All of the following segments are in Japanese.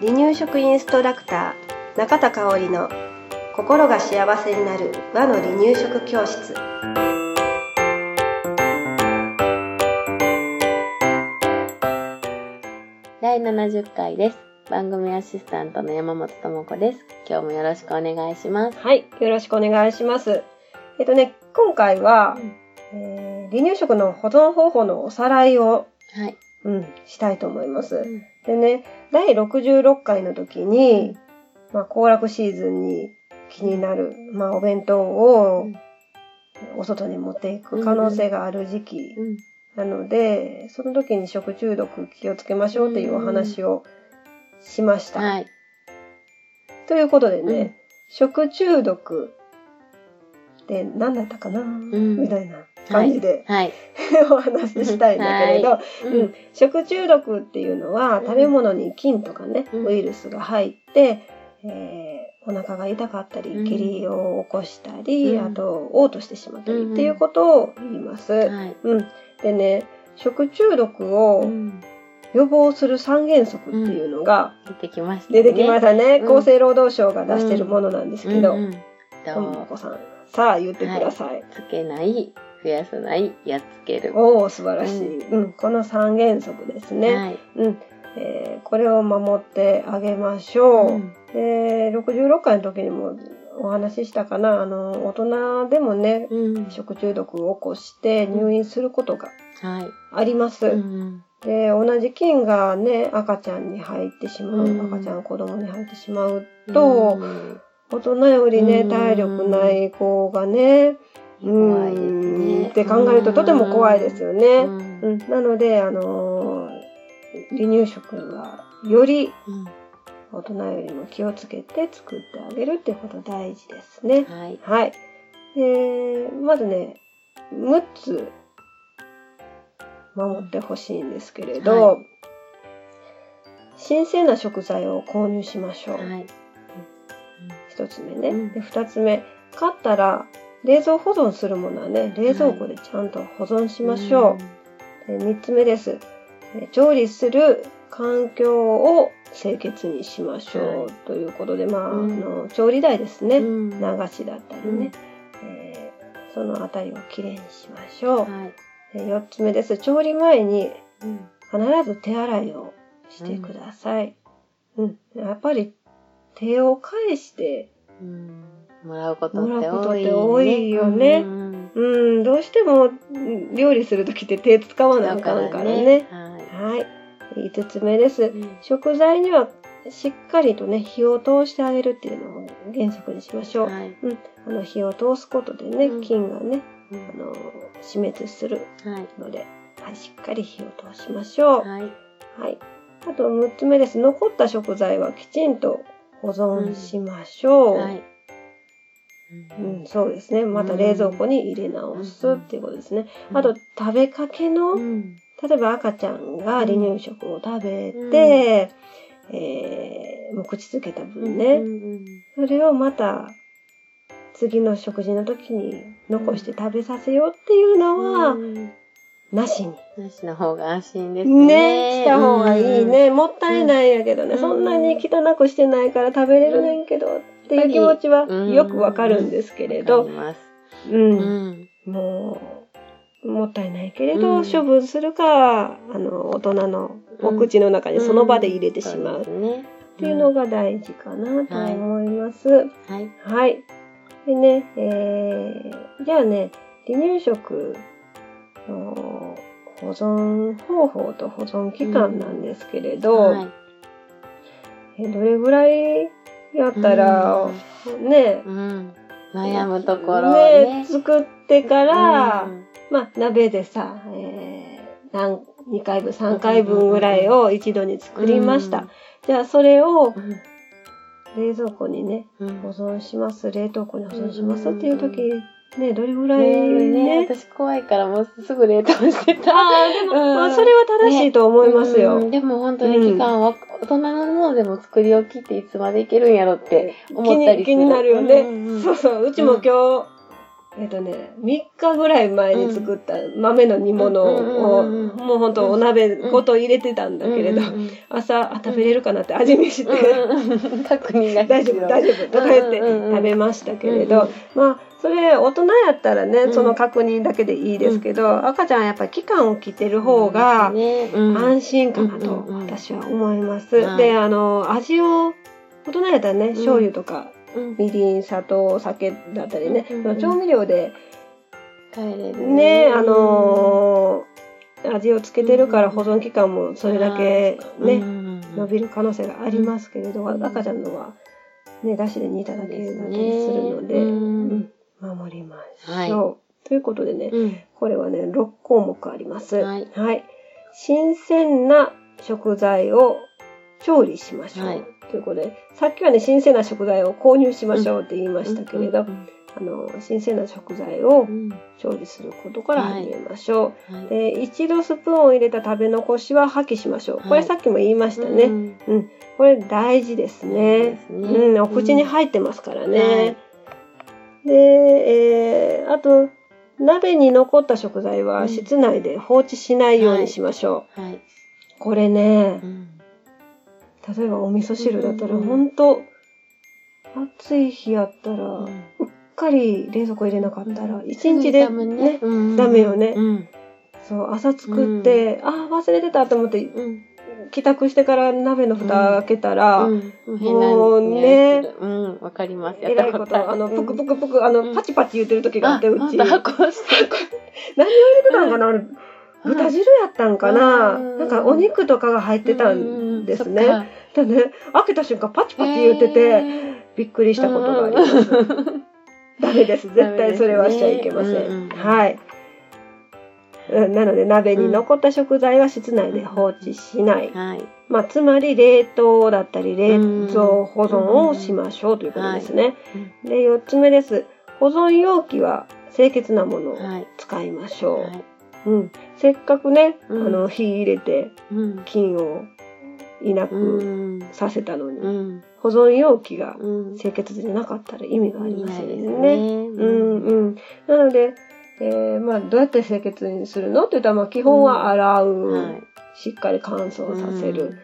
離乳食インストラクター中田香織の心が幸せになる和の離乳食教室第70回です。番組アシスタントの山本智子です。今日もよろしくお願いします。はいよろしくお願いしますえっとね今回は、うんえー離乳食の保存方法のおさらいを、はい。うん、したいと思います、うん。でね第66回の時に、まあ、行楽シーズンに気になる、まあ、お弁当をうん。お外に持っていく可能性がある時期うん。なので、その時に食中毒気をつけましょうっていうお話をしました。はい。ということでね、うん。食中毒って何だったかな、ん。みたいな感じで、はい。お話ししたいんだけれど、はうん。食中毒っていうのはうん。食べ物に菌とかね、うん。ウイルスが入って、えーお腹が痛かったりうん。下痢を起こしたり、うん。あと嘔吐してしまったりうんっていうことを言います。はい。うん、でね食中毒をうん。予防する三原則っていうのが出てきましたね。出てきましたね、うん。厚生労働省が出してるものなんですけど、ともとこさんさあ言ってください。つけない、増やさない、やっつける。おお素晴らしい、うんこの三原則ですね、はい。うんえーこれを守ってあげましょう。うんで66回の時にもお話ししたかなあの大人でもねうん。食中毒を起こして入院することがはい。あります。うんで同じ菌がね赤ちゃんに入ってしまう、うん赤ちゃん子供に入ってしまうと、うん大人よりねうん体力ない子がね、うん怖いですね。って考えるととても怖いですよね。うんうん、なので、あのー離乳食はよりうん大人よりも気をつけて作ってあげるっていうこと大事ですね。はい。はい。で、まずね、6つ守ってほしいんですけれど、は新鮮な食材を購入しましょう。はい。一つ目ね。うんで、二つ目、買ったら冷蔵保存するものはね、冷蔵庫でちゃんと保存しましょう。で三つ目です。え調理する環境を清潔にしましょう。はいということで、まあ、うんあの調理台ですね。うん流しだったりね、えーそのあたりをきれいにしましょう。はい。で四つ目です。調理前にうん必ず手洗いをしてください。うん。やっぱり手を返して、うんもらうことっって多いて多いよねうんうん、どうしてもうん料理するときって手使わなあかんからね。はい。はい。五つ目です。うん食材にはしっかりとね、火を通してあげるっていうのを原則にしましょう。はい。うん。あの、火を通すことでね、うん菌がね、うんあの、死滅するはい。ので、はい、しっかり火を通しましょう。はい。はい。あと、6つ目です。残った食材はきちんと保存しましょう。はい。うん、そうですね。また冷蔵庫に入れ直すっていうことですね。あと、食べかけの、うん、例えば赤ちゃんが離乳食を食べて、えーもう口つけた分ね、うんそれをまた次の食事の時に残して食べさせようっていうのは、うんなしに。なしの方が安心ですね。ね、した方がいいね。もったいないんやけどね、うんそんなに汚くしてないから食べれるねんけど、っていう気持ちはよくわかるんですけれうん。どわか、ります。う、うんん。もう、もったいないけれど、うん処分するか、あの、大人のお口の中にその場で入れてしまうっ。ていうのが大事かなと思います。はい。はい。でね、えー、じゃあね、離乳食の保存方法と保存期間なんですけれど、はい。えどれぐらいやったら、ね、うん。悩むところをねね。作ってから、うんまあ、鍋でさ、えー、何2回分、3回分ぐらいを一度に作りました。じゃあ、それをうん冷蔵庫にね、うん保存します、冷凍庫に保存しますうんっていう時、ね、どれぐらいね？ね。私怖いからもうすぐ冷凍してた。ああ、でも、うんまあ、それは正しいと思いますよ。うんでも本当に期間は、大人のものでも作り置きっていつまでいけるんやろって思気ったりする。に気になるよね、うんうんうん。そうそう、うちも今日、えっ、とね、3日ぐらい前に作った豆の煮物を、うんうんうんうんもうほんとお鍋ごと入れてたんだけれど、うんうんうん朝、あ、食べれるかなって味見して、確認が大丈夫、大丈夫、とか言って食べましたけれど、まあ、それ、大人やったらね、うん。その確認だけでいいですけど、赤ちゃんはやっぱり期間を着てる方が、ね。うん。安心かなとうんうんうん。私は思います。はい。で、あの、味を、大人やったらね、醤油とか、うん。みりん、砂糖、酒だったりね、うんうん調味料で帰れる。ね、あのー味をつけてるから保存期間もそれだけね、伸びる可能性がありますけれど、うん。赤ちゃんのは、ね、だしで煮ただけだったりするので、守りましょう。ということでね、うん。これはね、6項目あります。はい。新鮮な食材を調理しましょう。はい。ということで、さっきはね、新鮮な食材を購入しましょうって言いましたけれど、うんあの、新鮮な食材をうん。調理することから始めましょう。はい。で一度スプーンを入れた食べ残しは破棄しましょう。これはいさっきも言いましたね。うんこれ大事ですね。ね。うん、お口に入ってますからね。はいで、えーあと、鍋に残った食材はうん。室内で放置しないようにしましょう。はい。これねう、ん。例えばお味噌汁だったら、うん。ほんと、暑い日やったら、ううんっかり冷蔵庫入れなかったら、一日でダメね、うんダメよね。うん。そう、朝作って、ああ、忘れてたと思って、うん帰宅してから鍋の蓋開けたら、うん。もう変もうなねうんわかります。えらいこと、あの、ぷくぷくぷく、あの、うん。パチパチ言ってる時があって、うち。何を入れてたんかな豚汁やったんかな。うん。なんかお肉とかが入ってたんですね。でね、開けた瞬間パチパチ言ってて、へびっくりしたことがあります。ダメです。絶対それはしちゃいけません。はい。うんなので、鍋に残った食材は室内で放置しない。はい。まあ、つまり冷凍だったり冷蔵保存をしましょうということですね。で、4つ目です。保存容器は清潔なものをはい。使いましょう。はい。うん、せっかくね、うん。あの火入れてうん。菌をいなうくん。させたのに、うん。保存容器がうん。清潔じゃなかったら意味がありませんね。うんうん。なので、えーまあ、どうやって清潔にするのって言ったら、まあ、基本は洗う、はい。しっかり乾燥させる、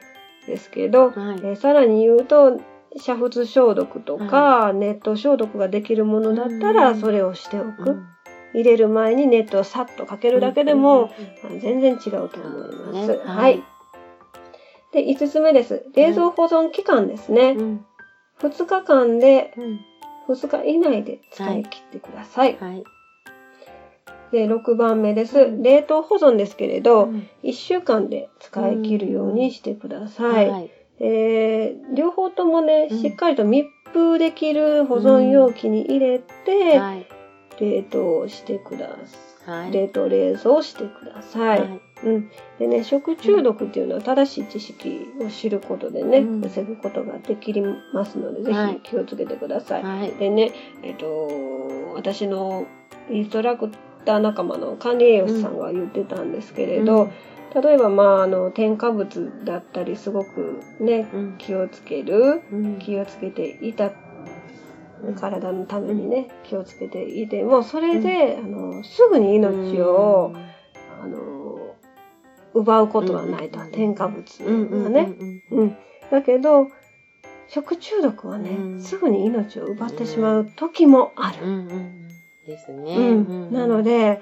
ですけど、はい。えーさらに言うと、煮沸消毒とか、熱湯消毒ができるものだったら、うん。それをしておく。うん。入れる前に熱湯をさっとかけるだけでも、全然違うと思います。ね。はい。で、5つ目です。冷蔵保存期間ですね。うん。2日間で、うん。2日以内で使い。切ってください。はいで、6番目です。うん冷凍保存ですけれど、うん1週間で使い切るようにしてください。はいえー両方ともね、うんしっかりと密封できる保存容器に入れて、はい冷凍してください。はい冷凍冷蔵してください。はいうん。でね、食中毒っていうのは正しい知識を知ることでね、うん防ぐことができますので、ぜはいひ気をつけてください。はいでね、えっ、と、私のインストラクター仲間の管理栄養士さんが言ってたんですけれど、例えば、まあ、あの、添加物だったり、すごくね、うん。気をつける、うん。気をつけていた、体のためにね、気をつけていても、それで、あの、すぐに命を、あの、奪うことはないと、うん。添加物うん。うん。がね。うん。だけど、食中毒はね、うん。すぐに命を奪ってしまう時もある。うんうんうん。ですねうん。なのでで、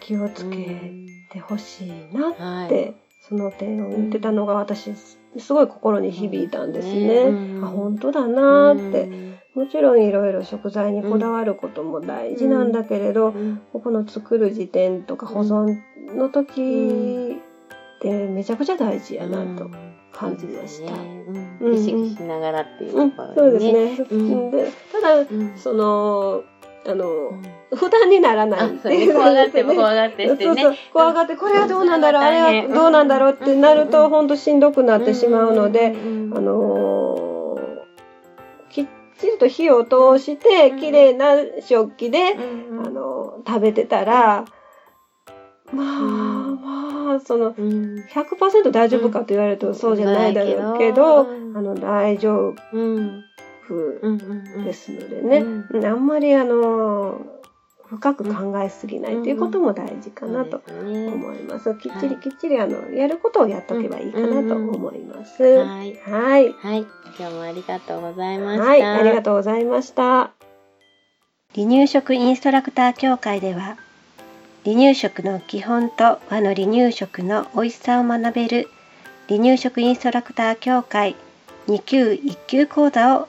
気をつけてほしいなはい。って、その点を言ってたのが私、すごい心に響いたんですね。うん。あ、本当だなーって。うん。もちろんいろいろ食材にこだわることも大事なんだけれど、うん。ここの作る時点とか保存の時ってめちゃくちゃ大事やなと感じました。うん。うん。意識しながらっていううんところそうですね。うん。でただ、うん。その、あの、うん。負担にならない。あそうね。怖がっても 怖がってしてね。怖がって、これはどうなんだろう、あれはどうなんだろうってなると、うんほんとしんどくなってしまうので、うんあのーきっちりと火を通して、綺麗な食器で、うんあのー食べてたら、まあ、まあ、その、うん。100%大丈夫かと言われるとそうじゃないだろうけど、うん。あの、大丈夫。うん風うんうんうん。ですのでね、うんうんあんまりあの深く考えすぎないということも大事かなと思います。きっちりはいきっちりあのやることをやっとけばいいかなと思います。はい。はい。はい。今日もありがとうございました。はい、ありがとうございました。離乳食インストラクター協会では、離乳食の基本と和の離乳食の美味しさを学べる離乳食インストラクター協会2級1級講座を